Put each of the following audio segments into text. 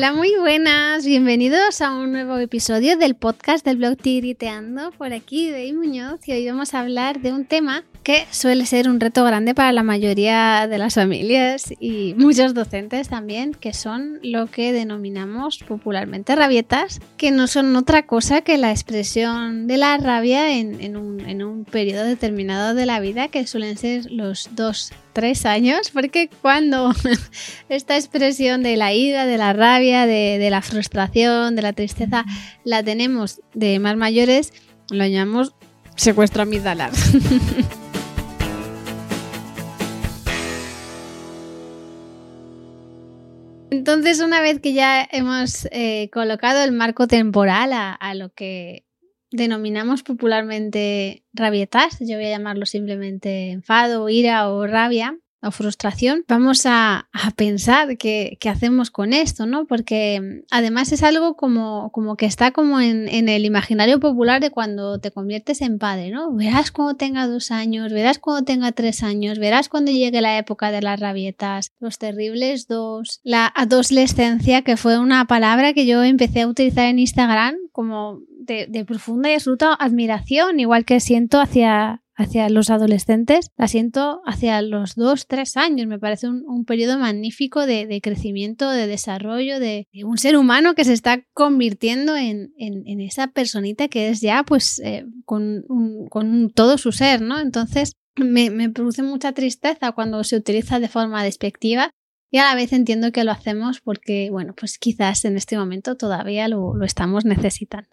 Hola, muy buenas. Bienvenidos a un nuevo episodio del podcast del blog Tigriteando. Por aquí, de Muñoz, y hoy vamos a hablar de un tema que suele ser un reto grande para la mayoría de las familias y muchos docentes también, que son lo que denominamos popularmente rabietas, que no son otra cosa que la expresión de la rabia en, un, en un periodo determinado de la vida, que suelen ser los dos tres años, porque cuando esta expresión de la ira, de la rabia, de, la frustración, de la tristeza, la tenemos de más mayores, lo llamamos secuestro amigdalar. Entonces, una vez que ya hemos eh, colocado el marco temporal a, a, lo que denominamos popularmente rabietas, yo voy a llamarlo simplemente enfado, ira o rabia, o frustración, vamos a, pensar qué, hacemos con esto, ¿no? Porque mm, además es algo como, como que está como en, el imaginario popular de cuando te conviertes en padre, ¿no? Verás cuando tenga dos años, verás cuando tenga tres años, verás cuando llegue la época de las rabietas, los terribles dos, la adolescencia, que fue una palabra que yo empecé a utilizar en Instagram como de, de profunda y absoluta admiración, igual que siento hacia hacia los adolescentes, la siento hacia los dos, tres años. Me parece un, periodo magnífico de, crecimiento, de desarrollo, de, un ser humano que se está convirtiendo en, esa personita que es ya pues eh, con, todo su ser, ¿no? Entonces me, produce mucha tristeza cuando se utiliza de forma despectiva y a la vez entiendo que lo hacemos porque, bueno, pues quizás en este momento todavía lo estamos necesitando.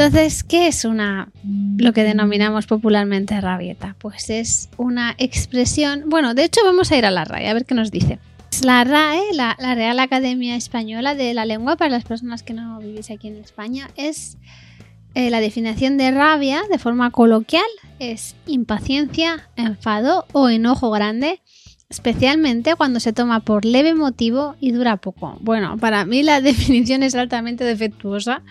Entonces, ¿qué es una lo que denominamos popularmente rabieta? Pues es una expresión, bueno, de hecho vamos a ir a la RAE a ver qué nos dice. La RAE, la, Real Academia Española de la Lengua, para las personas que no vivís aquí en España, es eh, la definición de rabia de forma coloquial, es impaciencia, enfado o enojo grande, especialmente cuando se toma por leve motivo y dura poco. Bueno, para mí la definición es altamente defectuosa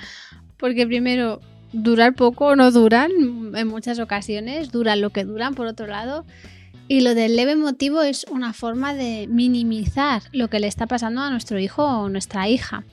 porque primero, durar poco no duran en muchas ocasiones, duran lo que duran por otro lado. Y lo del leve motivo es una forma de minimizar lo que le está pasando a nuestro hijo o nuestra hija.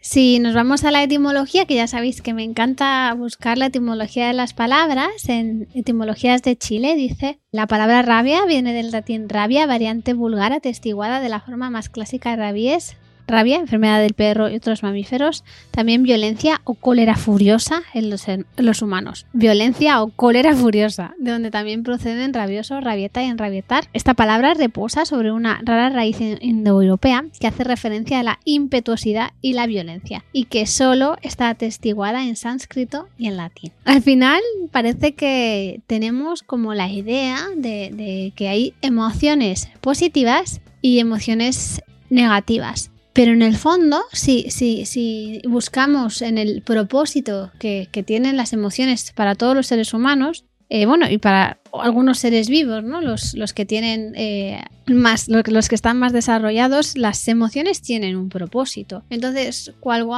Si nos vamos a la etimología, que ya sabéis que me encanta buscar la etimología de las palabras, en etimologías de Chile dice, la palabra rabia viene del latín rabia, variante vulgar atestiguada de la forma más clásica rabies, rabia, enfermedad del perro y otros mamíferos, también violencia o cólera furiosa en los, humanos. Violencia o cólera furiosa, de donde también proceden rabioso, rabieta y enrabietar. Esta palabra reposa sobre una rara raíz indoeuropea que hace referencia a la impetuosidad y la violencia, y que solo está atestiguada en sánscrito y en latín. Al final parece que tenemos como la idea de que hay emociones positivas y emociones negativas. Pero en el fondo, si, si, si buscamos en el propósito que, tienen las emociones para todos los seres humanos, eh, bueno, y para algunos seres vivos, ¿no? Los, que tienen eh, más, los que están más desarrollados, las emociones tienen un propósito. Entonces, cuando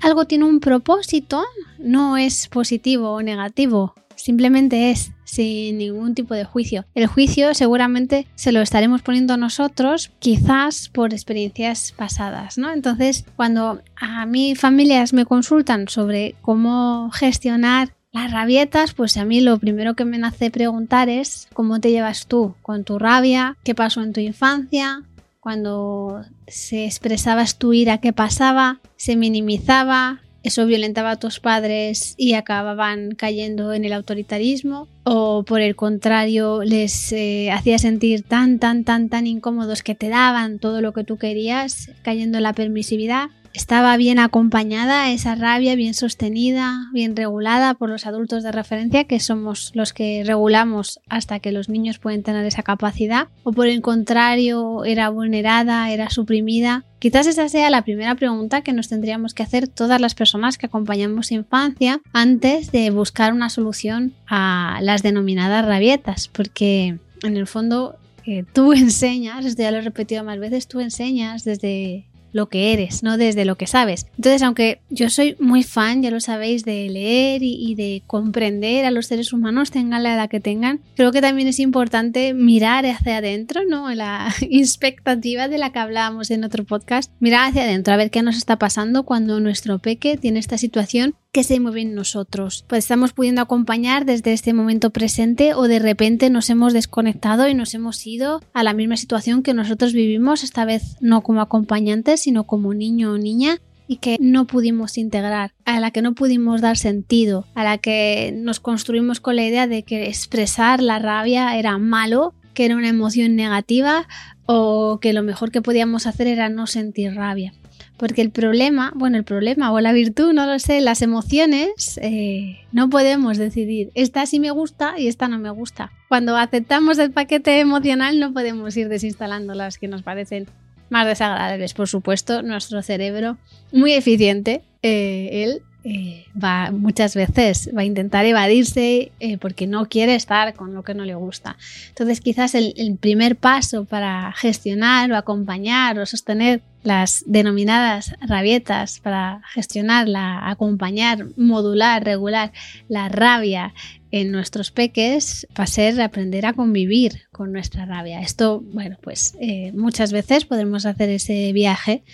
algo tiene un propósito, no es positivo o negativo, simplemente es sin ningún tipo de juicio. El juicio seguramente se lo estaremos poniendo nosotros, quizás por experiencias pasadas, ¿no? Entonces, cuando a mí familias me consultan sobre cómo gestionar las rabietas, pues a mí lo primero que me nace preguntar es cómo te llevas tú con tu rabia, qué pasó en tu infancia, cuando se expresabas tu ira, qué pasaba, se minimizaba, eso violentaba a tus padres y acababan cayendo en el autoritarismo o por el contrario les eh, hacía sentir tan tan tan tan incómodos que te daban todo lo que tú querías cayendo en la permisividad estaba bien acompañada esa rabia, bien sostenida, bien regulada por los adultos de referencia, que somos los que regulamos hasta que los niños pueden tener esa capacidad, o por el contrario, era vulnerada, era suprimida. Quizás esa sea la primera pregunta que nos tendríamos que hacer todas las personas que acompañamos infancia antes de buscar una solución a las denominadas rabietas, porque en el fondo eh, tú enseñas, esto ya lo he repetido más veces, tú enseñas desde lo que eres, no desde lo que sabes. Entonces, aunque yo soy muy fan, ya lo sabéis, de leer y, de comprender a los seres humanos, tengan la edad que tengan, creo que también es importante mirar hacia adentro, ¿no? La expectativa de la que hablábamos en otro podcast, mirar hacia adentro, a ver qué nos está pasando cuando nuestro peque tiene esta situación que se mueve en nosotros. Pues estamos pudiendo acompañar desde este momento presente o de repente nos hemos desconectado y nos hemos ido a la misma situación que nosotros vivimos, esta vez no como acompañantes, sino como niño o niña y que no pudimos integrar, a la que no pudimos dar sentido, a la que nos construimos con la idea de que expresar la rabia era malo, que era una emoción negativa o que lo mejor que podíamos hacer era no sentir rabia. Porque el problema, bueno, el problema o la virtud, no lo sé, las emociones eh, no podemos decidir, esta sí me gusta y esta no me gusta. Cuando aceptamos el paquete emocional no podemos ir desinstalando las que nos parecen más desagradables. Por supuesto, nuestro cerebro, muy eficiente, eh, él eh, va muchas veces va a intentar evadirse eh, porque no quiere estar con lo que no le gusta. Entonces quizás el, primer paso para gestionar o acompañar o sostener las denominadas rabietas para gestionarla, acompañar, modular, regular la rabia en nuestros peques va a ser aprender a convivir con nuestra rabia. Esto, bueno, pues eh, muchas veces podemos hacer ese viaje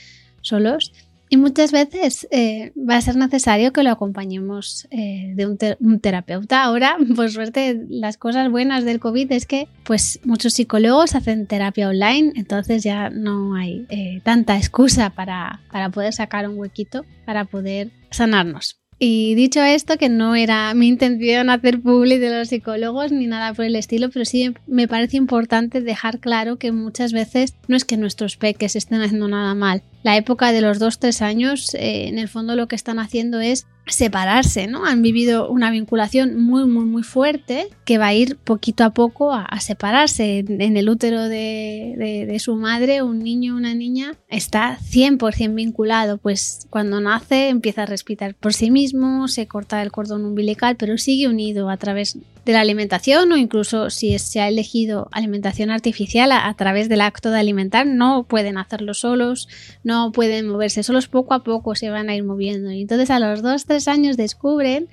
solos y muchas veces eh, va a ser necesario que lo acompañemos eh, de un, terapeuta. Ahora, por suerte, las cosas buenas del COVID es que pues, muchos psicólogos hacen terapia online, entonces ya no hay eh, tanta excusa para, para poder sacar un huequito para poder sanarnos. Y dicho esto, que no era mi intención hacer public de los psicólogos ni nada por el estilo, pero sí me parece importante dejar claro que muchas veces no es que nuestros peques estén haciendo nada mal, la época de los 2-3 años, eh, en el fondo lo que están haciendo es separarse, ¿no? Han vivido una vinculación muy, muy, muy fuerte que va a ir poquito a poco a, separarse. En, el útero de, de, su madre, un niño una niña está 100% vinculado, pues cuando nace empieza a respirar por sí mismo, se corta el cordón umbilical, pero sigue unido a través de la alimentación o incluso si se ha elegido alimentación artificial a, través del acto de alimentar, no pueden hacerlo solos, no pueden moverse solos, poco a poco se van a ir moviendo. Y entonces a los 2-3 años descubren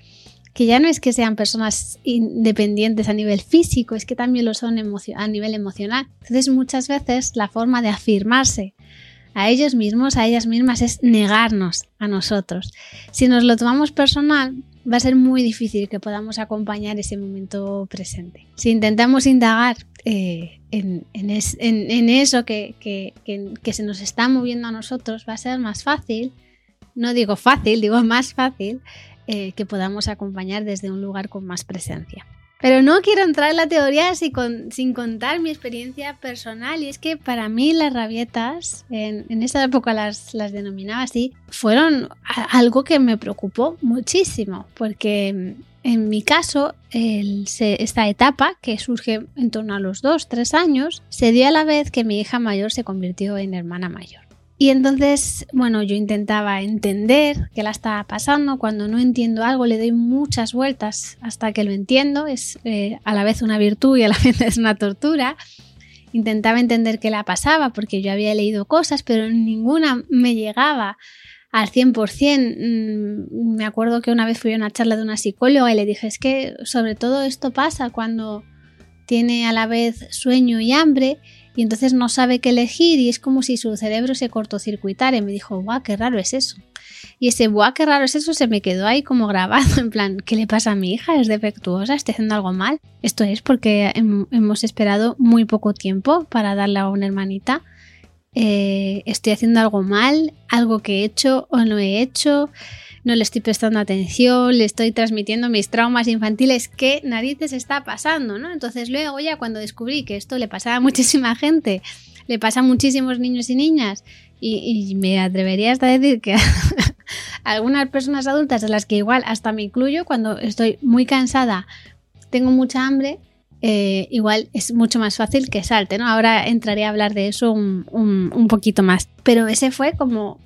que ya no es que sean personas independientes a nivel físico, es que también lo son a nivel emocional. Entonces muchas veces la forma de afirmarse a ellos mismos, a ellas mismas, es negarnos a nosotros. Si nos lo tomamos personal, va a ser muy difícil que podamos acompañar ese momento presente. Si intentamos indagar eh, en, eso que, se nos está moviendo a nosotros, va a ser más fácil, no digo fácil, digo más fácil, eh, que podamos acompañar desde un lugar con más presencia. Pero no quiero entrar en la teoría sin, contar mi experiencia personal y es que para mí las rabietas, en, esa época las, denominaba así, fueron algo que me preocupó muchísimo porque en mi caso, esta etapa, que surge en torno a los 2-3 años, se dio a la vez que mi hija mayor se convirtió en hermana mayor. Y entonces, bueno, yo intentaba entender qué la estaba pasando. Cuando no entiendo algo, le doy muchas vueltas hasta que lo entiendo. Es eh, a la vez una virtud y a la vez es una tortura. Intentaba entender qué la pasaba porque yo había leído cosas, pero ninguna me llegaba al 100%. Mm, me acuerdo que una vez fui a una charla de una psicóloga y le dije, es que sobre todo esto pasa cuando tiene a la vez sueño y hambre y entonces no sabe qué elegir y es como si su cerebro se cortocircuitara y me dijo, guau, qué raro es eso. Y ese guau, qué raro es eso se me quedó ahí como grabado, en plan, ¿qué le pasa a mi hija? ¿Es defectuosa? ¿Está haciendo algo mal? Esto es porque hemos esperado muy poco tiempo para darle a una hermanita. Eh, ¿Estoy haciendo algo mal? ¿Algo que he hecho o no he hecho? No le estoy prestando atención, le estoy transmitiendo mis traumas infantiles, ¿qué narices está pasando? ¿no? Entonces luego ya cuando descubrí que esto le pasaba a muchísima gente, le pasa a muchísimos niños y niñas, y, me atrevería hasta a decir que algunas personas adultas de las que igual hasta me incluyo, cuando estoy muy cansada, tengo mucha hambre, eh, igual es mucho más fácil que salte, ¿no? Ahora entraré a hablar de eso un, un poquito más. Pero ese fue como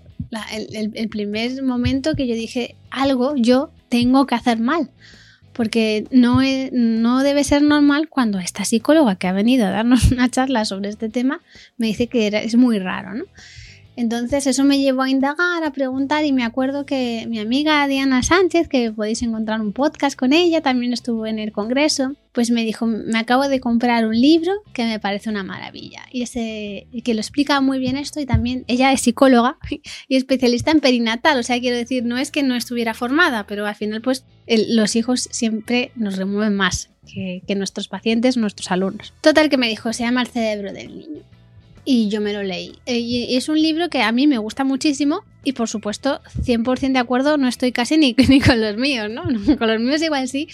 el, primer momento que yo dije, algo yo tengo que hacer mal. Porque no, no debe ser normal cuando esta psicóloga que ha venido a darnos una charla sobre este tema me dice que es muy raro, ¿no? Entonces eso me llevó a indagar, a preguntar y me acuerdo que mi amiga Diana Sánchez, que podéis encontrar un podcast con ella, también estuvo en el Congreso, pues me dijo, me acabo de comprar un libro que me parece una maravilla y que lo explica muy bien esto y también ella es psicóloga y especialista en perinatal, o sea, quiero decir, no es que no estuviera formada, pero al final pues los hijos siempre nos remueven más que, que nuestros pacientes, nuestros alumnos. Total que me dijo, se llama El cerebro del niño y yo me lo leí. Eh, y es un libro que a mí me gusta muchísimo y por supuesto 100% de acuerdo no estoy casi ni, ni con los míos, ¿no? Con los míos igual sí,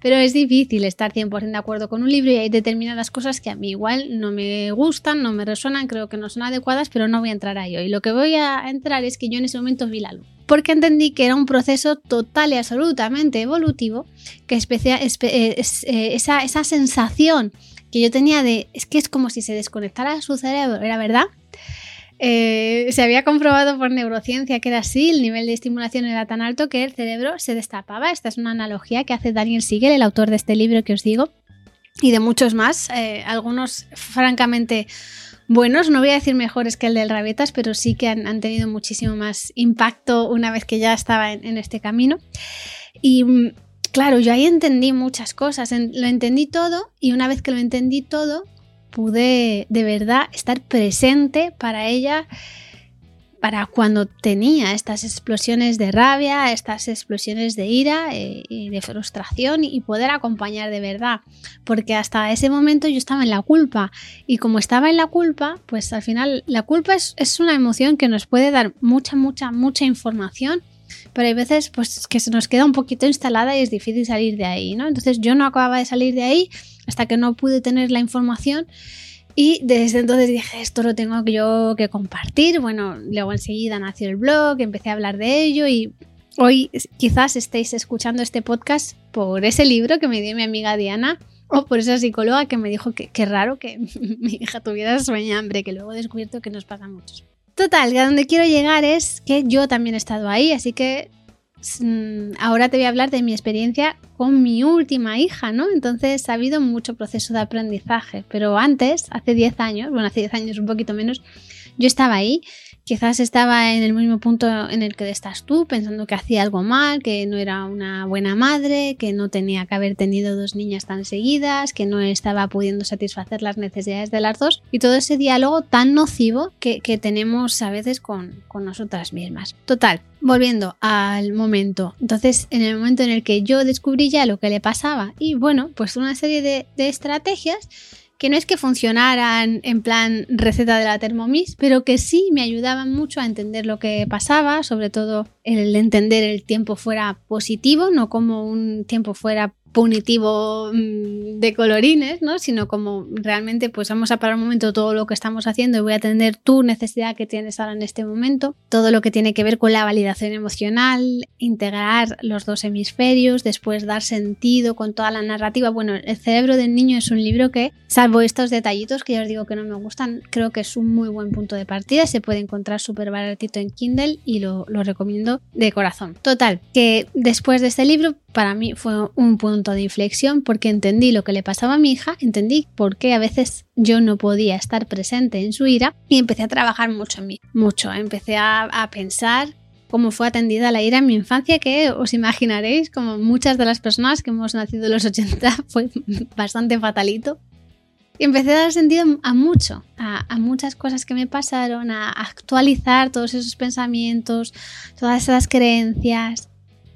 pero es difícil estar 100% de acuerdo con un libro y hay determinadas cosas que a mí igual no me gustan, no me resuenan, creo que no son adecuadas, pero no voy a entrar a ello. Y lo que voy a entrar es que yo en ese momento vi la luz. Porque entendí que era un proceso total y absolutamente evolutivo, que eh, eh, esa, esa sensación que yo tenía de, es que es como si se desconectara su cerebro, ¿era verdad? Eh, se había comprobado por neurociencia que era así, el nivel de estimulación era tan alto que el cerebro se destapaba. Esta es una analogía que hace Daniel Siegel, el autor de este libro que os digo, y de muchos más, eh, algunos francamente buenos, no voy a decir mejores que el del Rabietas, pero sí que han, tenido muchísimo más impacto una vez que ya estaba en, en este camino. Y mm, claro, yo ahí entendí muchas cosas, lo entendí todo y una vez que lo entendí todo, pude de verdad estar presente para ella, para cuando tenía estas explosiones de rabia, estas explosiones de ira eh, y de frustración y poder acompañar de verdad, porque hasta ese momento yo estaba en la culpa y como estaba en la culpa, pues al final la culpa es, es una emoción que nos puede dar mucha, mucha, mucha información pero hay veces pues que se nos queda un poquito instalada y es difícil salir de ahí, ¿no? Entonces yo no acababa de salir de ahí hasta que no pude tener la información y desde entonces dije, esto lo tengo yo que compartir. Bueno, luego enseguida nació el blog, empecé a hablar de ello y hoy quizás estéis escuchando este podcast por ese libro que me dio mi amiga Diana o por esa psicóloga que me dijo que qué raro que mi hija tuviera sueño hambre, que luego he descubierto que nos pasa a muchos. Total, a donde quiero llegar es que yo también he estado ahí, así que mm, ahora te voy a hablar de mi experiencia con mi última hija, ¿no? Entonces ha habido mucho proceso de aprendizaje, pero antes, hace 10 años, bueno, hace 10 años un poquito menos, yo estaba ahí Quizás estaba en el mismo punto en el que estás tú, pensando que hacía algo mal, que no era una buena madre, que no tenía que haber tenido dos niñas tan seguidas, que no estaba pudiendo satisfacer las necesidades de las dos y todo ese diálogo tan nocivo que, tenemos a veces con, nosotras mismas. Total, volviendo al momento. Entonces, en el momento en el que yo descubrí ya lo que le pasaba y bueno, pues una serie de, de estrategias que no es que funcionaran en plan receta de la Thermomix, pero que sí me ayudaban mucho a entender lo que pasaba, sobre todo el entender el tiempo fuera positivo, no como un tiempo fuera punitivo mm, de colorines, ¿no? Sino como realmente pues vamos a parar un momento todo lo que estamos haciendo y voy a atender tu necesidad que tienes ahora en este momento, todo lo que tiene que ver con la validación emocional, integrar los dos hemisferios, después dar sentido con toda la narrativa. Bueno, El cerebro del niño es un libro que, salvo estos detallitos que ya os digo que no me gustan, creo que es un muy buen punto de partida, se puede encontrar súper baratito en Kindle y lo, lo recomiendo de corazón. Total, que después de este libro para mí fue un punto de inflexión porque entendí lo que le pasaba a mi hija, entendí por qué a veces yo no podía estar presente en su ira y empecé a trabajar mucho en mí, mucho. Empecé a, a pensar cómo fue atendida la ira en mi infancia, que os imaginaréis, como muchas de las personas que hemos nacido en los 80, fue bastante fatalito. Y empecé a dar sentido a mucho, a, a, muchas cosas que me pasaron, a actualizar todos esos pensamientos, todas esas creencias,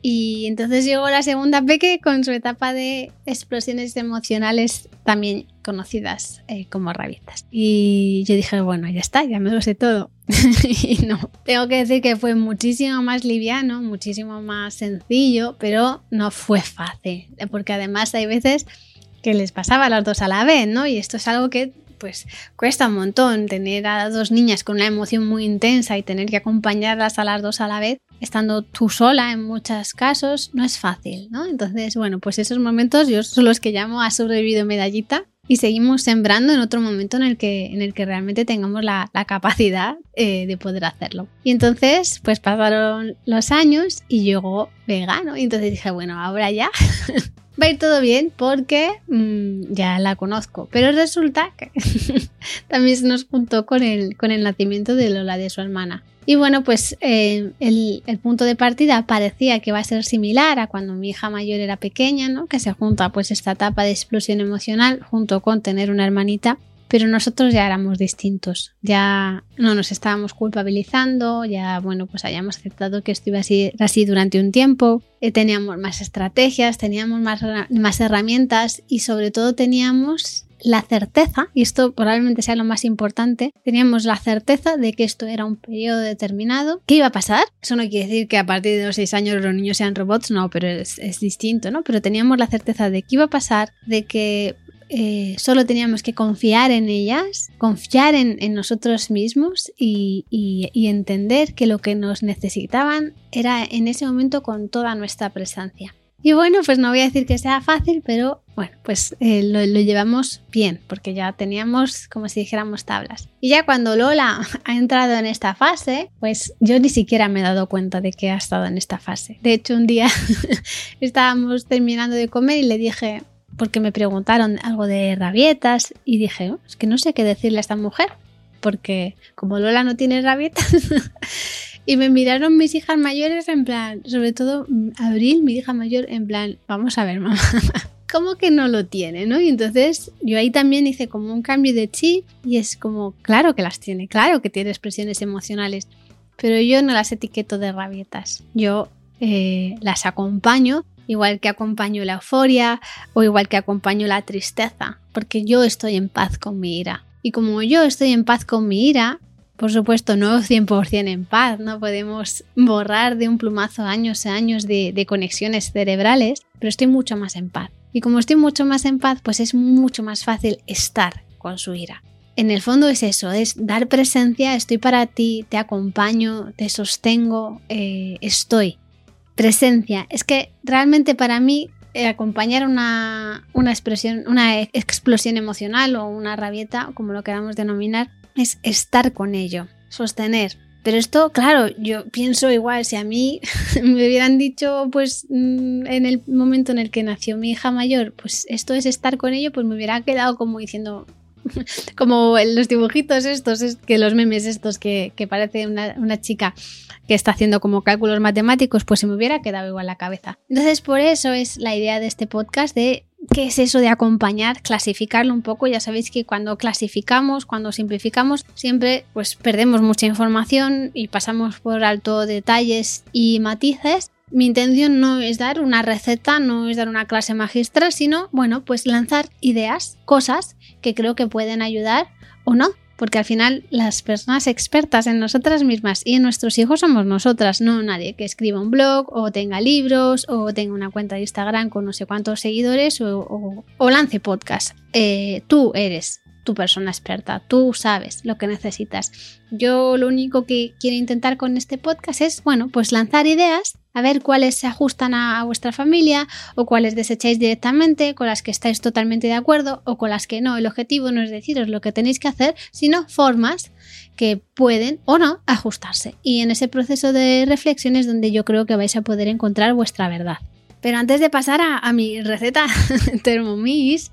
y entonces llegó la segunda Peque con su etapa de explosiones emocionales también conocidas eh, como rabietas. Y yo dije, bueno, ya está, ya me lo sé todo. y no, tengo que decir que fue muchísimo más liviano, muchísimo más sencillo, pero no fue fácil, porque además hay veces que les pasaba a las dos a la vez, ¿no? Y esto es algo que pues cuesta un montón tener a dos niñas con una emoción muy intensa y tener que acompañarlas a las dos a la vez, estando tú sola en muchos casos, no es fácil, ¿no? Entonces, bueno, pues esos momentos yo son los que llamo a sobrevivido medallita y seguimos sembrando en otro momento en el que, en el que realmente tengamos la, capacidad eh, de poder hacerlo. Y entonces, pues pasaron los años y llegó vegano. Y entonces dije, bueno, ahora ya va a ir todo bien porque mm, ya la conozco. Pero resulta que también se nos juntó con el, con el nacimiento de Lola, de su hermana. Y bueno, pues eh, el, punto de partida parecía que va a ser similar a cuando mi hija mayor era pequeña, ¿no? Que se junta pues esta etapa de explosión emocional junto con tener una hermanita. Pero nosotros ya éramos distintos, ya no nos estábamos culpabilizando, ya bueno, pues hayamos aceptado que esto iba a ser así durante un tiempo, eh, teníamos más estrategias, teníamos más, más herramientas y sobre todo teníamos la certeza, y esto probablemente sea lo más importante, teníamos la certeza de que esto era un periodo determinado, que iba a pasar. Eso no quiere decir que a partir de los seis años los niños sean robots, no, pero es, es distinto, ¿no? Pero teníamos la certeza de que iba a pasar, de que eh, solo teníamos que confiar en ellas, confiar en, nosotros mismos y, entender que lo que nos necesitaban era en ese momento con toda nuestra presencia. Y bueno, pues no voy a decir que sea fácil, pero bueno, pues eh, lo, llevamos bien, porque ya teníamos, como si dijéramos, tablas. Y ya cuando Lola ha entrado en esta fase, pues yo ni siquiera me he dado cuenta de que ha estado en esta fase. De hecho, un día estábamos terminando de comer y le dije, porque me preguntaron algo de rabietas y dije, oh, es que no sé qué decirle a esta mujer, porque como Lola no tiene rabietas, y me miraron mis hijas mayores en plan, sobre todo mm, Abril, mi hija mayor, en plan, vamos a ver, mamá. ¿Cómo que no lo tiene, no? Y entonces yo ahí también hice como un cambio de chip y es como, claro que las tiene, claro que tiene expresiones emocionales, pero yo no las etiqueto de rabietas, yo eh, las acompaño igual que acompaño la euforia o igual que acompaño la tristeza, porque yo estoy en paz con mi ira. Y como yo estoy en paz con mi ira, por supuesto no 100% en paz, no podemos borrar de un plumazo años y años de, conexiones cerebrales, pero estoy mucho más en paz. Y como estoy mucho más en paz, pues es mucho más fácil estar con su ira. En el fondo es eso, es dar presencia, estoy para ti, te acompaño, te sostengo, eh, estoy presencia. Es que realmente para mí eh, acompañar una, una, expresión, una explosión emocional o una rabieta, como lo queramos denominar, es estar con ello, sostener. Pero esto, claro, yo pienso igual, si a mí me hubieran dicho, pues mm, en el momento en el que nació mi hija mayor, pues esto es estar con ello, pues me hubiera quedado como diciendo, como los dibujitos estos, es que los memes estos que, que parece una, una, chica que está haciendo como cálculos matemáticos, pues se me hubiera quedado igual la cabeza. Entonces, por eso es la idea de este podcast de qué es eso de acompañar, clasificarlo un poco. Ya sabéis que cuando clasificamos, cuando simplificamos, siempre pues perdemos mucha información y pasamos por alto detalles y matices. Mi intención no es dar una receta, no es dar una clase magistral, sino, bueno, pues lanzar ideas, cosas que creo que pueden ayudar o no porque al final las personas expertas en nosotras mismas y en nuestros hijos somos nosotras, no nadie que escriba un blog o tenga libros o tenga una cuenta de Instagram con no sé cuántos seguidores o, lance podcast. Eh, tú eres tu persona experta, tú sabes lo que necesitas. Yo lo único que quiero intentar con este podcast es, bueno, pues lanzar ideas a ver cuáles se ajustan a, vuestra familia o cuáles desecháis directamente, con las que estáis totalmente de acuerdo o con las que no. El objetivo no es deciros lo que tenéis que hacer, sino formas que pueden o no ajustarse. Y en ese proceso de reflexión es donde yo creo que vais a poder encontrar vuestra verdad. Pero antes de pasar a, a mi receta Thermomix,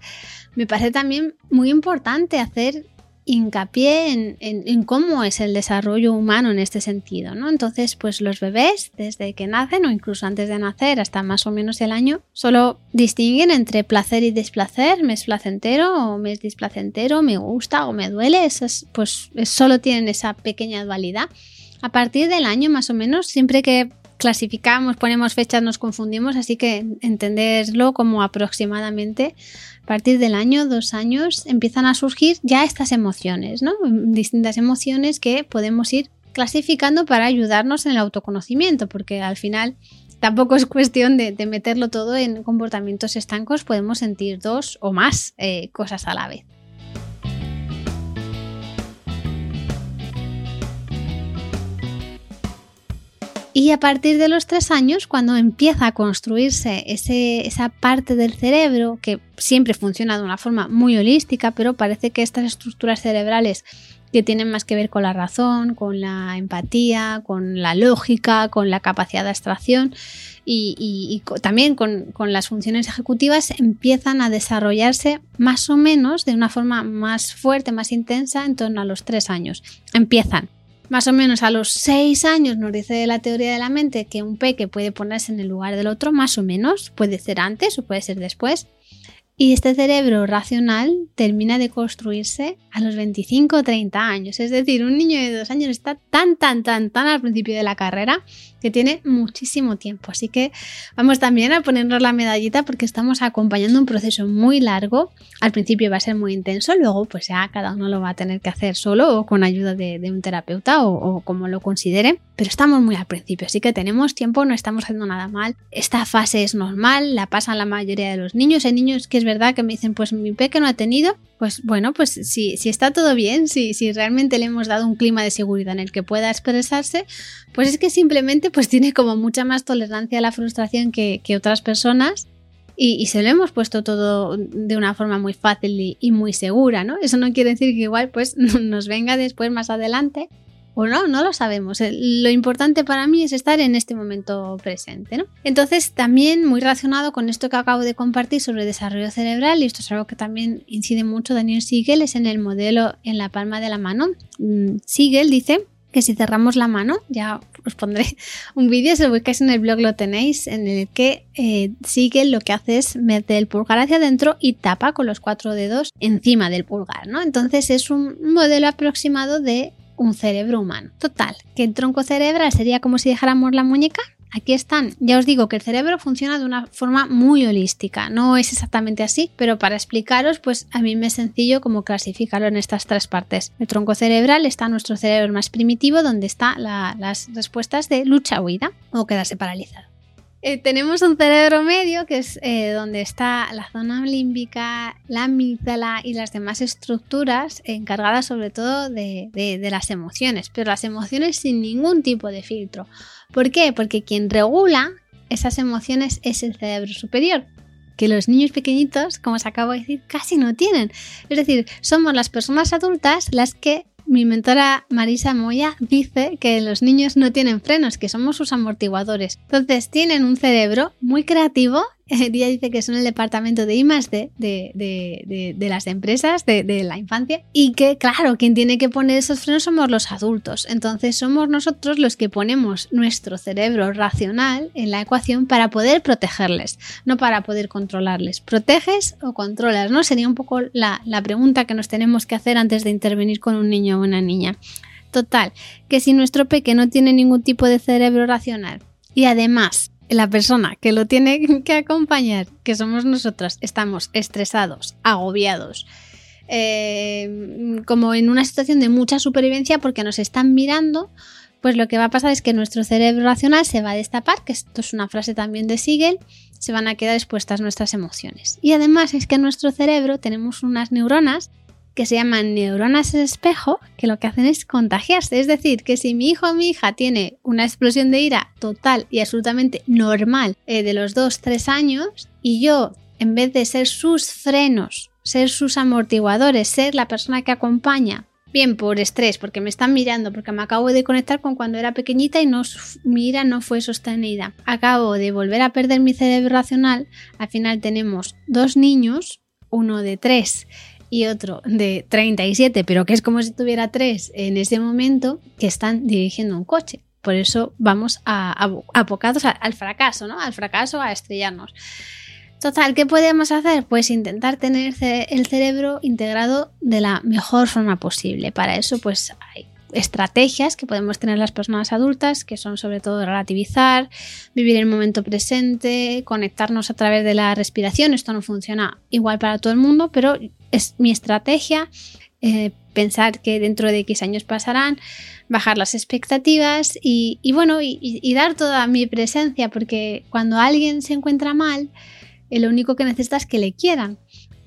me parece también muy importante hacer hincapié en, cómo es el desarrollo humano en este sentido, ¿no? Entonces, pues los bebés, desde que nacen o incluso antes de nacer hasta más o menos el año, solo distinguen entre placer y desplacer, me es placentero o me es displacentero, me gusta o me duele, pues solo tienen esa pequeña dualidad. A partir del año más o menos, siempre que clasificamos, ponemos fechas, nos confundimos, así que entenderlo como aproximadamente a partir del año, dos años, empiezan a surgir ya estas emociones, ¿no? Distintas emociones que podemos ir clasificando para ayudarnos en el autoconocimiento, porque al final tampoco es cuestión de, meterlo todo en comportamientos estancos, podemos sentir dos o más eh, cosas a la vez. Y a partir de los tres años, cuando empieza a construirse esa parte del cerebro, que siempre funciona de una forma muy holística, pero parece que estas estructuras cerebrales que tienen más que ver con la razón, con la empatía, con la lógica, con la capacidad de abstracción y, también con, las funciones ejecutivas empiezan a desarrollarse más o menos de una forma más fuerte, más intensa en torno a los tres años. Empiezan. Más o menos a los seis años nos dice la teoría de la mente que un peque puede ponerse en el lugar del otro, más o menos, puede ser antes o puede ser después. Y este cerebro racional termina de construirse a los 25 o 30 años. Es decir, un niño de dos años está tan, tan, tan, tan al principio de la carrera que tiene muchísimo tiempo. Así que vamos también a ponernos la medallita porque estamos acompañando un proceso muy largo. Al principio va a ser muy intenso, luego pues ya cada uno lo va a tener que hacer solo o con ayuda de, un terapeuta o, o, como lo considere. Pero estamos muy al principio, así que tenemos tiempo, no estamos haciendo nada mal. Esta fase es normal, la pasan la mayoría de los niños. Hay niños que es verdad que me dicen, pues mi peque no ha tenido, pues bueno, pues si, si está todo bien, si, si realmente le hemos dado un clima de seguridad en el que pueda expresarse, pues es que simplemente pues tiene como mucha más tolerancia a la frustración que, otras personas y, se lo hemos puesto todo de una forma muy fácil y, y, muy segura, ¿no? Eso no quiere decir que igual pues nos venga después más adelante o no, no lo sabemos. Lo importante para mí es estar en este momento presente, ¿no? Entonces, también muy relacionado con esto que acabo de compartir sobre desarrollo cerebral, y esto es algo que también incide mucho Daniel Siegel, es en el modelo en la palma de la mano. Mm, Siegel dice que si cerramos la mano, ya os pondré un vídeo, si lo buscáis en el blog lo tenéis, en el que eh, Siegel lo que hace es meter el pulgar hacia adentro y tapa con los cuatro dedos encima del pulgar, ¿no? Entonces es un modelo aproximado de un cerebro humano. Total, que el tronco cerebral sería como si dejáramos la muñeca. Aquí están. Ya os digo que el cerebro funciona de una forma muy holística. No es exactamente así, pero para explicaros, pues a mí me es sencillo como clasificarlo en estas tres partes. El tronco cerebral está nuestro cerebro más primitivo, donde están las respuestas de lucha-huida o quedarse paralizado. Eh, tenemos un cerebro medio que es eh, donde está la zona límbica, la amígdala y las demás estructuras encargadas sobre todo de, de, las emociones, pero las emociones sin ningún tipo de filtro. ¿Por qué? Porque quien regula esas emociones es el cerebro superior, que los niños pequeñitos, como os acabo de decir, casi no tienen. Es decir, somos las personas adultas las que mi mentora Marisa Moya dice que los niños no tienen frenos, que somos sus amortiguadores. Entonces tienen un cerebro muy creativo Ella dice que son el departamento de I de, de, las empresas, de, la infancia, y que, claro, quien tiene que poner esos frenos somos los adultos. Entonces somos nosotros los que ponemos nuestro cerebro racional en la ecuación para poder protegerles, no para poder controlarles. ¿Proteges o controlas? ¿No? Sería un poco la, la pregunta que nos tenemos que hacer antes de intervenir con un niño una niña. Total, que si nuestro peque no tiene ningún tipo de cerebro racional y además la persona que lo tiene que acompañar, que somos nosotros, estamos estresados, agobiados, eh, como en una situación de mucha supervivencia porque nos están mirando, pues lo que va a pasar es que nuestro cerebro racional se va a destapar, que esto es una frase también de Siegel, se van a quedar expuestas nuestras emociones. Y además es que en nuestro cerebro tenemos unas neuronas que se llaman neuronas espejo, que lo que hacen es contagiarse. Es decir, que si mi hijo o mi hija tiene una explosión de ira total y absolutamente normal eh, de los 2-3 años, y yo, en vez de ser sus frenos, ser sus amortiguadores, ser la persona que acompaña, bien por estrés, porque me están mirando, porque me acabo de conectar con cuando era pequeñita y no, mi ira no fue sostenida. Acabo de volver a perder mi cerebro racional. Al final tenemos dos niños, uno de tres y otro de 37, pero que es como si tuviera tres en ese momento, que están dirigiendo un coche. Por eso vamos a, al fracaso, ¿no? Al fracaso, a estrellarnos. Total, ¿qué podemos hacer? Pues intentar tener el cerebro integrado de la mejor forma posible. Para eso, pues hay estrategias que podemos tener las personas adultas, que son sobre todo relativizar, vivir el momento presente, conectarnos a través de la respiración. Esto no funciona igual para todo el mundo, pero es mi estrategia. Eh, pensar que dentro de X años pasarán, bajar las expectativas y, bueno, y, dar toda mi presencia, porque cuando alguien se encuentra mal, eh, lo único que necesita es que le quieran.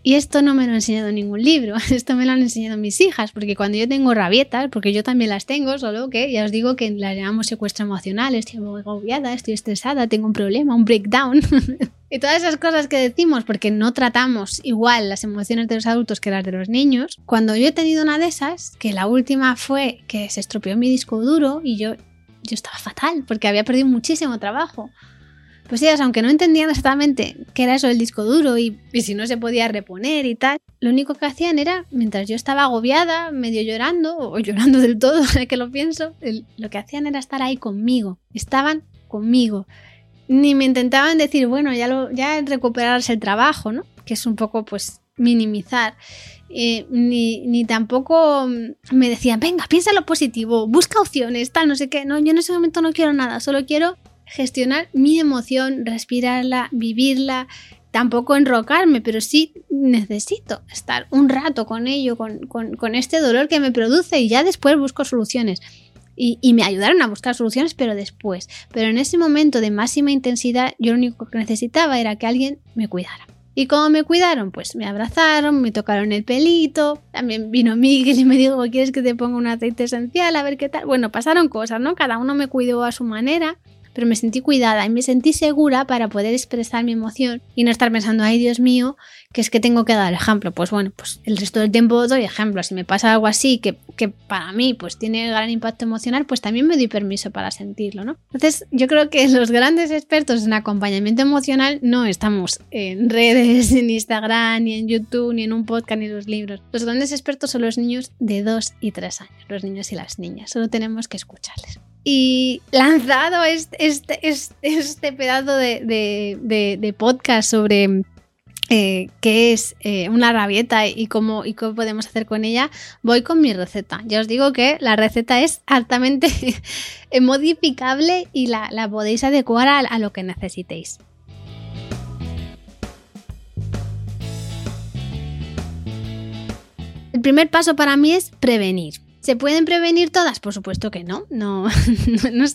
Y esto no me lo ha enseñado ningún libro, esto me lo han enseñado mis hijas, porque cuando yo tengo rabietas, porque yo también las tengo, solo que ya os digo que las llamamos secuestro emocional, estoy agobiada, estoy estresada, tengo un problema, un breakdown. y todas esas cosas que decimos porque no tratamos igual las emociones de los adultos que las de los niños. Cuando yo he tenido una de esas, que la última fue que se estropeó mi disco duro y yo, yo estaba fatal porque había perdido muchísimo trabajo. Pues ellas, aunque no entendían exactamente qué era eso del disco duro y, si no se podía reponer y tal, lo único que hacían era, mientras yo estaba agobiada, medio llorando, o llorando del todo, que lo pienso, lo que hacían era estar ahí conmigo. Estaban conmigo. Ni me intentaban decir, bueno, ya, ya recuperarse el trabajo, ¿no? Que es un poco, pues, minimizar. Eh, ni, ni, tampoco me decían, venga, piensa lo positivo, busca opciones, tal, no sé qué. No, yo en ese momento no quiero nada, solo quiero gestionar mi emoción, respirarla, vivirla, tampoco enrocarme, pero sí necesito estar un rato con ello, con, este dolor que me produce y ya después busco soluciones. Y, y, me ayudaron a buscar soluciones, pero después. Pero en ese momento de máxima intensidad, yo lo único que necesitaba era que alguien me cuidara. ¿Y cómo me cuidaron? Pues me abrazaron, me tocaron el pelito, también vino Miguel y me dijo, ¿quieres que te ponga un aceite esencial? A ver qué tal. Bueno, pasaron cosas, ¿no? Cada uno me cuidó a su manera pero me sentí cuidada y me sentí segura para poder expresar mi emoción y no estar pensando, ay Dios mío, que es que tengo que dar ejemplo. Pues bueno, pues el resto del tiempo doy ejemplo. Si me pasa algo así que, que para mí pues tiene gran impacto emocional, pues también me doy permiso para sentirlo, ¿no? Entonces yo creo que los grandes expertos en acompañamiento emocional no estamos en redes, en Instagram, ni en YouTube, ni en un podcast, ni en los libros. Los grandes expertos son los niños de 2 y 3 años, los niños y las niñas. Solo tenemos que escucharles y lanzado este, pedazo de, podcast sobre eh, qué es eh, una rabieta y cómo podemos hacer con ella, voy con mi receta. Ya os digo que la receta es altamente modificable y la, podéis adecuar a lo que necesitéis. El primer paso para mí es prevenir. ¿Se pueden prevenir todas? Por supuesto que no. No,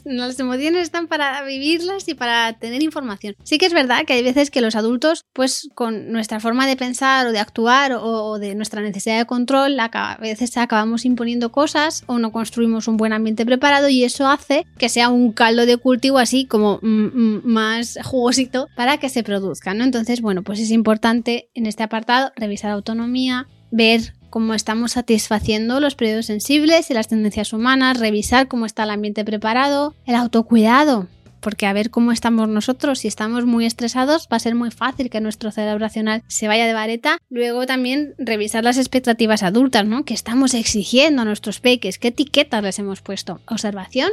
las emociones están para vivirlas y para tener información. Sí que es verdad que hay veces que los adultos, pues con nuestra forma de pensar o de actuar o, de nuestra necesidad de control, a veces acabamos imponiendo cosas o no construimos un buen ambiente preparado y eso hace que sea un caldo de cultivo así como mm, mm, más jugosito para que se produzca, ¿no? Entonces, bueno, pues es importante en este apartado revisar autonomía, ver cómo estamos satisfaciendo los periodos sensibles y las tendencias humanas, revisar cómo está el ambiente preparado, el autocuidado, porque a ver cómo estamos nosotros, si estamos muy estresados, va a ser muy fácil que nuestro cerebro racional se vaya de vareta. Luego también revisar las expectativas adultas, ¿no? Que estamos exigiendo a nuestros peques, qué etiquetas les hemos puesto. Observación.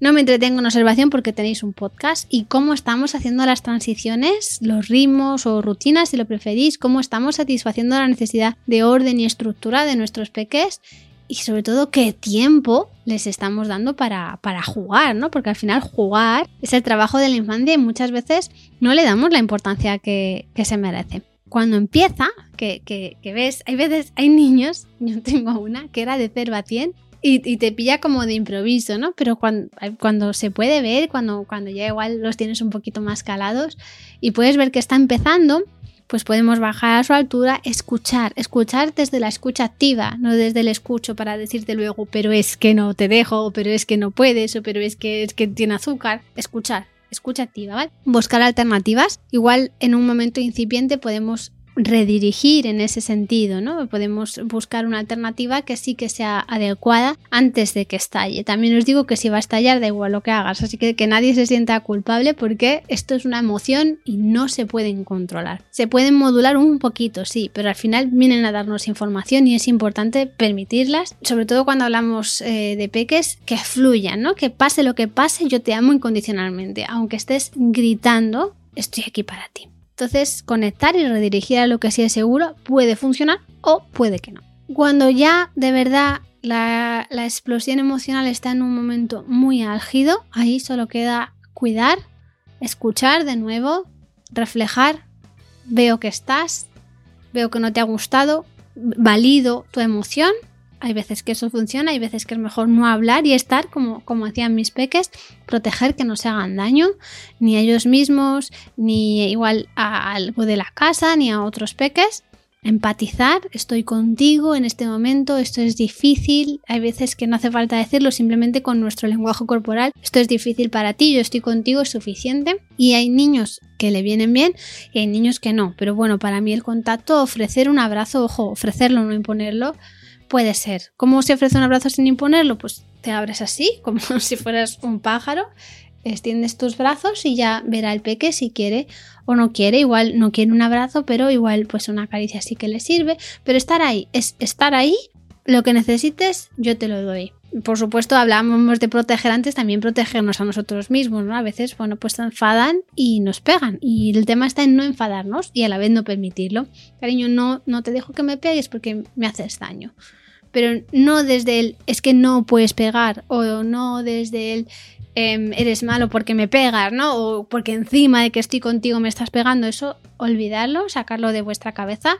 No me entretengo en observación porque tenéis un podcast y cómo estamos haciendo las transiciones, los ritmos o rutinas, si lo preferís, cómo estamos satisfaciendo la necesidad de orden y estructura de nuestros peques y sobre todo qué tiempo les estamos dando para, jugar, ¿no? Porque al final jugar es el trabajo de la infancia y muchas veces no le damos la importancia que, se merece. Cuando empieza, que, que, ves, hay veces, hay niños, yo tengo una que era de 0 a 100 y, te pilla como de improviso, ¿no? Pero cuando, cuando se puede ver, cuando, cuando ya igual los tienes un poquito más calados y puedes ver que está empezando, pues podemos bajar a su altura, escuchar, escuchar desde la escucha activa, no desde el escucho para decirte luego, pero es que no te dejo, pero es que no puedes, o pero es que, es que tiene azúcar. Escuchar, escucha activa, ¿vale? Buscar alternativas. Igual en un momento incipiente podemos redirigir en ese sentido, ¿no? Podemos buscar una alternativa que sí que sea adecuada antes de que estalle. También os digo que si va a estallar da igual lo que hagas, así que que nadie se sienta culpable porque esto es una emoción y no se pueden controlar. Se pueden modular un poquito, sí, pero al final vienen a darnos información y es importante permitirlas, sobre todo cuando hablamos eh, de peques, que fluyan, ¿no? Que pase lo que pase, yo te amo incondicionalmente, aunque estés gritando, estoy aquí para ti. Entonces, conectar y redirigir a lo que sí es seguro puede funcionar o puede que no. Cuando ya de verdad la, explosión emocional está en un momento muy álgido, ahí solo queda cuidar, escuchar de nuevo, reflejar, veo que estás, veo que no te ha gustado, valido tu emoción hay veces que eso funciona, hay veces que es mejor no hablar y estar, como, como hacían mis peques, proteger que no se hagan daño, ni a ellos mismos, ni igual a algo de la casa, ni a otros peques. empatizar, estoy contigo en este momento, esto es difícil, hay veces que no hace falta decirlo simplemente con nuestro lenguaje corporal, esto es difícil para ti, yo estoy contigo, es suficiente. Y hay niños que le vienen bien y hay niños que no, pero bueno, para mí el contacto, ofrecer un abrazo, ojo, ofrecerlo, no imponerlo, puede ser. ¿Cómo se ofrece un abrazo sin imponerlo? Pues te abres así, como si fueras un pájaro, extiendes tus brazos y ya verá el peque si quiere o no quiere, igual no quiere un abrazo, pero igual pues una caricia sí que le sirve, pero estar ahí, es estar ahí, lo que necesites yo te lo doy. Por supuesto, hablábamos de proteger antes, también protegernos a nosotros mismos, ¿no? A veces, bueno, pues se enfadan y nos pegan. Y el tema está en no enfadarnos y a la vez no permitirlo. Cariño, no, no te dejo que me pegues porque me haces daño. Pero no desde el es que no puedes pegar o no desde el Em, eres malo porque me pegas, ¿no? O porque encima de que estoy contigo me estás pegando, eso olvidarlo, sacarlo de vuestra cabeza.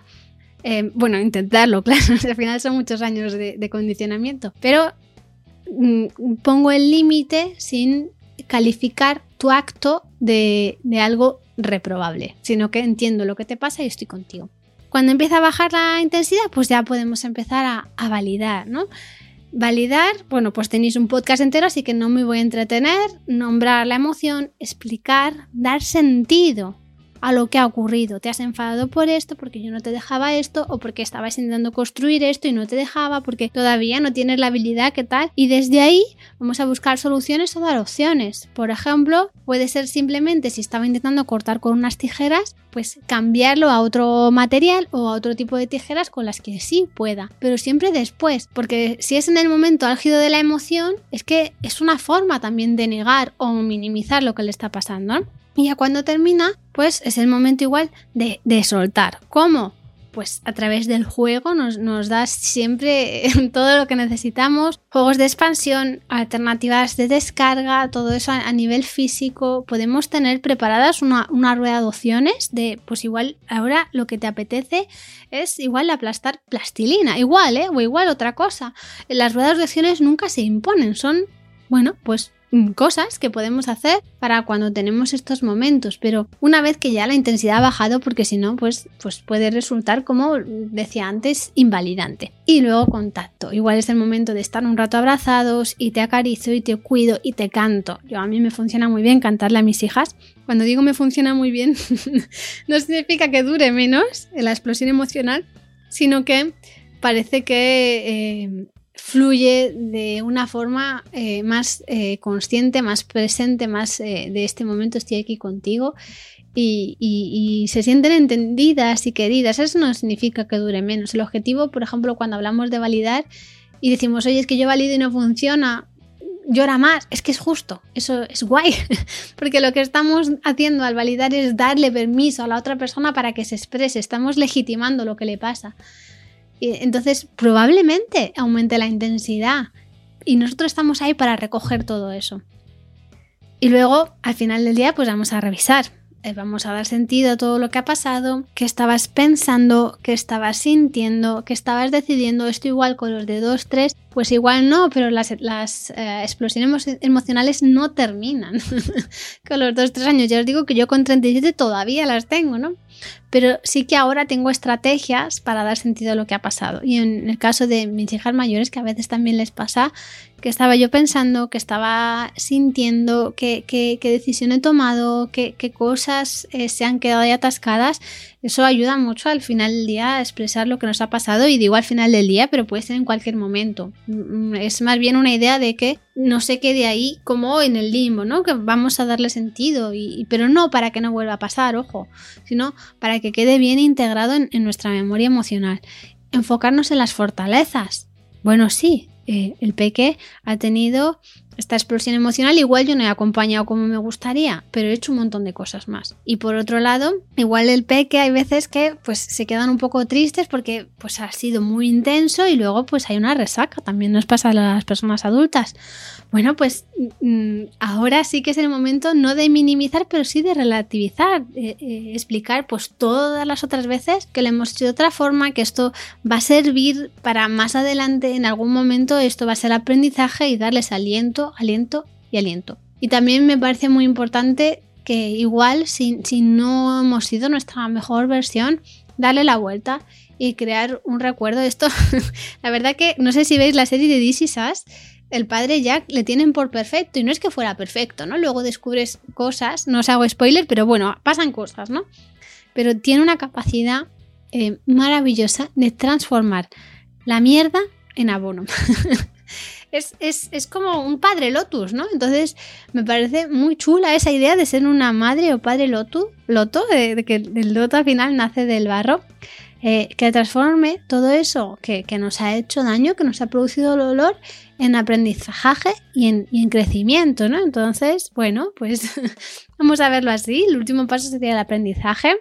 Em, bueno, intentarlo, claro, al final son muchos años de, condicionamiento, pero mm, pongo el límite sin calificar tu acto de, algo reprobable, sino que entiendo lo que te pasa y estoy contigo. Cuando empieza a bajar la intensidad, pues ya podemos empezar a, validar, ¿no? Validar, bueno, pues tenéis un podcast entero, así que no me voy a entretener, nombrar la emoción, explicar, dar sentido a lo que ha ocurrido. Te has enfadado por esto, porque yo no te dejaba esto, o porque estabas intentando construir esto y no te dejaba, porque todavía no tienes la habilidad que tal. Y desde ahí vamos a buscar soluciones o dar opciones. Por ejemplo, puede ser simplemente si estaba intentando cortar con unas tijeras, pues cambiarlo a otro material o a otro tipo de tijeras con las que sí pueda. Pero siempre después, porque si es en el momento álgido de la emoción, es que es una forma también de negar o minimizar lo que le está pasando. Y ya cuando termina, pues es el momento igual de, soltar. ¿Cómo? Pues a través del juego nos, nos da siempre todo lo que necesitamos. Juegos de expansión, alternativas de descarga, todo eso a, nivel físico. Podemos tener preparadas una, una, rueda de opciones de, pues igual ahora lo que te apetece es igual aplastar plastilina, igual, ¿eh? O igual otra cosa. Las ruedas de opciones nunca se imponen, son, bueno, pues cosas que podemos hacer para cuando tenemos estos momentos, pero una vez que ya la intensidad ha bajado, porque si no, pues, pues puede resultar, como decía antes, invalidante. Y luego contacto. Igual es el momento de estar un rato abrazados y te acaricio y te cuido y te canto. Yo a mí me funciona muy bien cantarle a mis hijas. Cuando digo me funciona muy bien, no significa que dure menos la explosión emocional, sino que parece que eh, fluye de una forma eh, más eh, consciente, más presente, más eh, de este momento estoy aquí contigo y, se sienten entendidas y queridas. Eso no significa que dure menos. El objetivo, por ejemplo, cuando hablamos de validar y decimos, oye, es que yo valido y no funciona, llora más, es que es justo, eso es guay, porque lo que estamos haciendo al validar es darle permiso a la otra persona para que se exprese, estamos legitimando lo que le pasa. Entonces, probablemente aumente la intensidad. Y nosotros estamos ahí para recoger todo eso. Y luego, al final del día, pues vamos a revisar. Eh, vamos a dar sentido a todo lo que ha pasado, qué estabas pensando, qué estabas sintiendo, qué estabas decidiendo. Esto igual con los de 2, 3, pues igual no, pero las, eh, explosiones emocionales no terminan. con los 2, 3 años, ya os digo que yo con 37 todavía las tengo, ¿no? Pero sí que ahora tengo estrategias para dar sentido a lo que ha pasado. Y en el caso de mis hijas mayores, que a veces también les pasa, que estaba yo pensando, que estaba sintiendo, qué, qué, decisión he tomado, qué, cosas eh, se han quedado ahí atascadas, eso ayuda mucho al final del día a expresar lo que nos ha pasado y digo al final del día, pero puede ser en cualquier momento. Mm, es más bien una idea de que no se quede ahí como en el limbo, ¿no? Que vamos a darle sentido, y, pero no para que no vuelva a pasar, ojo, sino para que quede bien integrado en, nuestra memoria emocional. Enfocarnos en las fortalezas. Bueno, sí, eh, el peque ha tenido esta explosión emocional, igual yo no he acompañado como me gustaría, pero he hecho un montón de cosas más. Y por otro lado, igual el peque hay veces que pues se quedan un poco tristes porque pues ha sido muy intenso y luego pues hay una resaca, también nos pasa a las personas adultas. Bueno, pues mm, ahora sí que es el momento no de minimizar, pero sí de relativizar, eh, eh, explicar pues todas las otras veces que lo hemos hecho de otra forma, que esto va a servir para más adelante, en algún momento esto va a ser aprendizaje y darles aliento, aliento y aliento. Y también me parece muy importante que igual si, si no hemos sido nuestra mejor versión, darle la vuelta y crear un recuerdo. Esto, la verdad que no sé si veis la serie de DC Sass, el padre Jack le tienen por perfecto y no es que fuera perfecto, ¿no? Luego descubres cosas, no os hago spoiler, pero bueno, pasan cosas, ¿no? Pero tiene una capacidad eh, maravillosa de transformar la mierda en abono. es, como un padre lotus, ¿no? Entonces me parece muy chula esa idea de ser una madre o padre lotus, loto, de, que el loto al final nace del barro. Eh, que transforme todo eso que, nos ha hecho daño, que nos ha producido dolor, en aprendizaje y en, y en crecimiento, ¿no? Entonces, bueno, pues vamos a verlo así. El último paso sería el aprendizaje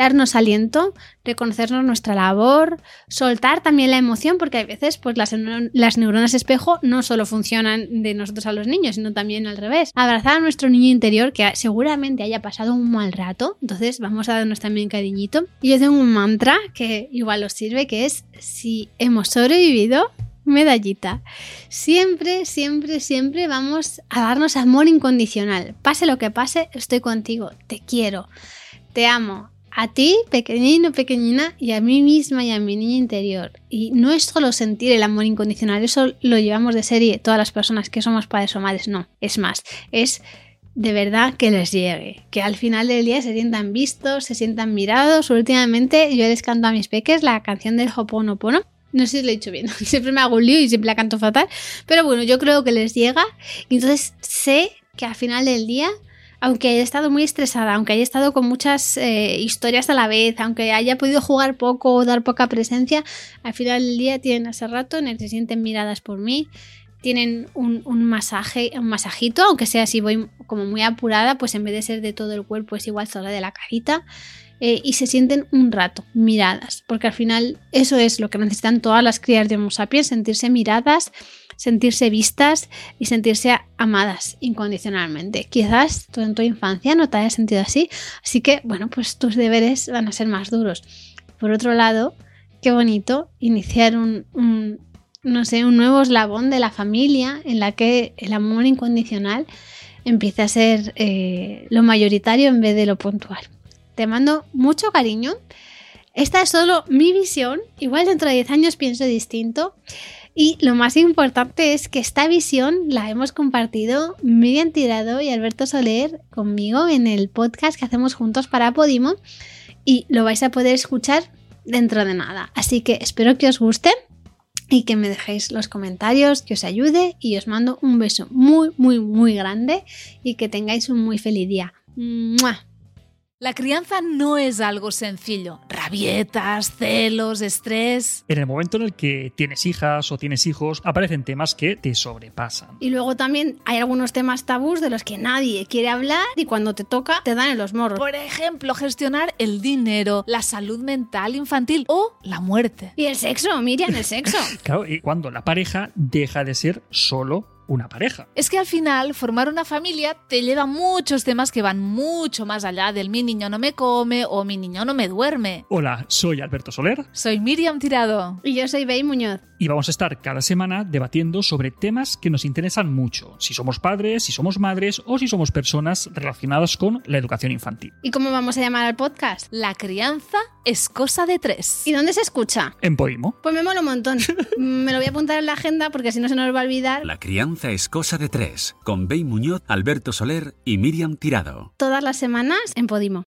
darnos aliento, reconocernos nuestra labor, soltar también la emoción, porque a veces pues, las, las, neuronas espejo no solo funcionan de nosotros a los niños, sino también al revés. Abrazar a nuestro niño interior que seguramente haya pasado un mal rato, entonces vamos a darnos también cariñito. Y yo tengo un mantra que igual os sirve, que es si hemos sobrevivido, medallita. Siempre, siempre, siempre vamos a darnos amor incondicional. Pase lo que pase, estoy contigo, te quiero, te amo, a ti, pequeñino, pequeñina, y a mí misma y a mi niña interior. Y no es solo sentir el amor incondicional, eso lo llevamos de serie todas las personas que somos padres o madres, no. Es más, es de verdad que les llegue, que al final del día se sientan vistos, se sientan mirados. Últimamente yo les canto a mis peques la canción del Hoponopono. No sé si lo he dicho bien, siempre me hago un lío y siempre la canto fatal, pero bueno, yo creo que les llega entonces sé que al final del día aunque haya estado muy estresada, aunque haya estado con muchas eh, historias a la vez, aunque haya podido jugar poco o dar poca presencia, al final del día tienen ese rato en el que se sienten miradas por mí, tienen un, masaje, un masajito, aunque sea si voy como muy apurada, pues en vez de ser de todo el cuerpo es igual solo de la carita. Eh, y se sienten un rato miradas, porque al final eso es lo que necesitan todas las crías de Homo sapiens, sentirse miradas, sentirse vistas y sentirse amadas incondicionalmente. Quizás tú en tu infancia no te hayas sentido así, así que bueno, pues tus deberes van a ser más duros. Por otro lado, qué bonito iniciar un, no sé, un nuevo eslabón de la familia en la que el amor incondicional empieza a ser eh, lo mayoritario en vez de lo puntual. Te mando mucho cariño. Esta es solo mi visión. Igual dentro de 10 años pienso distinto. Y lo más importante es que esta visión la hemos compartido Miriam Tirado y Alberto Soler conmigo en el podcast que hacemos juntos para Podimo y lo vais a poder escuchar dentro de nada. Así que espero que os guste y que me dejéis los comentarios, que os ayude y os mando un beso muy, muy, muy grande y que tengáis un muy feliz día. La crianza no es algo sencillo. Rabietas, celos, estrés. En el momento en el que tienes hijas o tienes hijos, aparecen temas que te sobrepasan. Y luego también hay algunos temas tabús de los que nadie quiere hablar y cuando te toca te dan en los morros. Por ejemplo, gestionar el dinero, la salud mental infantil o la muerte. Y el sexo, Miriam, el sexo. claro, y cuando la pareja deja de ser solo una pareja. Es que al final formar una familia te lleva muchos temas que van mucho más allá del mi niño no me come o mi niño no me duerme. Hola, soy Alberto Soler. Soy Miriam Tirado. Y yo soy Bey Muñoz. Y vamos a estar cada semana debatiendo sobre temas que nos interesan mucho, si somos padres, si somos madres o si somos personas relacionadas con la educación infantil. ¿Y cómo vamos a llamar al podcast? La crianza es cosa de tres. ¿Y dónde se escucha? En Podimo. Pues me mola un montón. me lo voy a apuntar en la agenda porque si no se nos va a olvidar. La crianza es cosa de tres, con Bey Muñoz, Alberto Soler y Miriam Tirado. Todas las semanas en Podimo.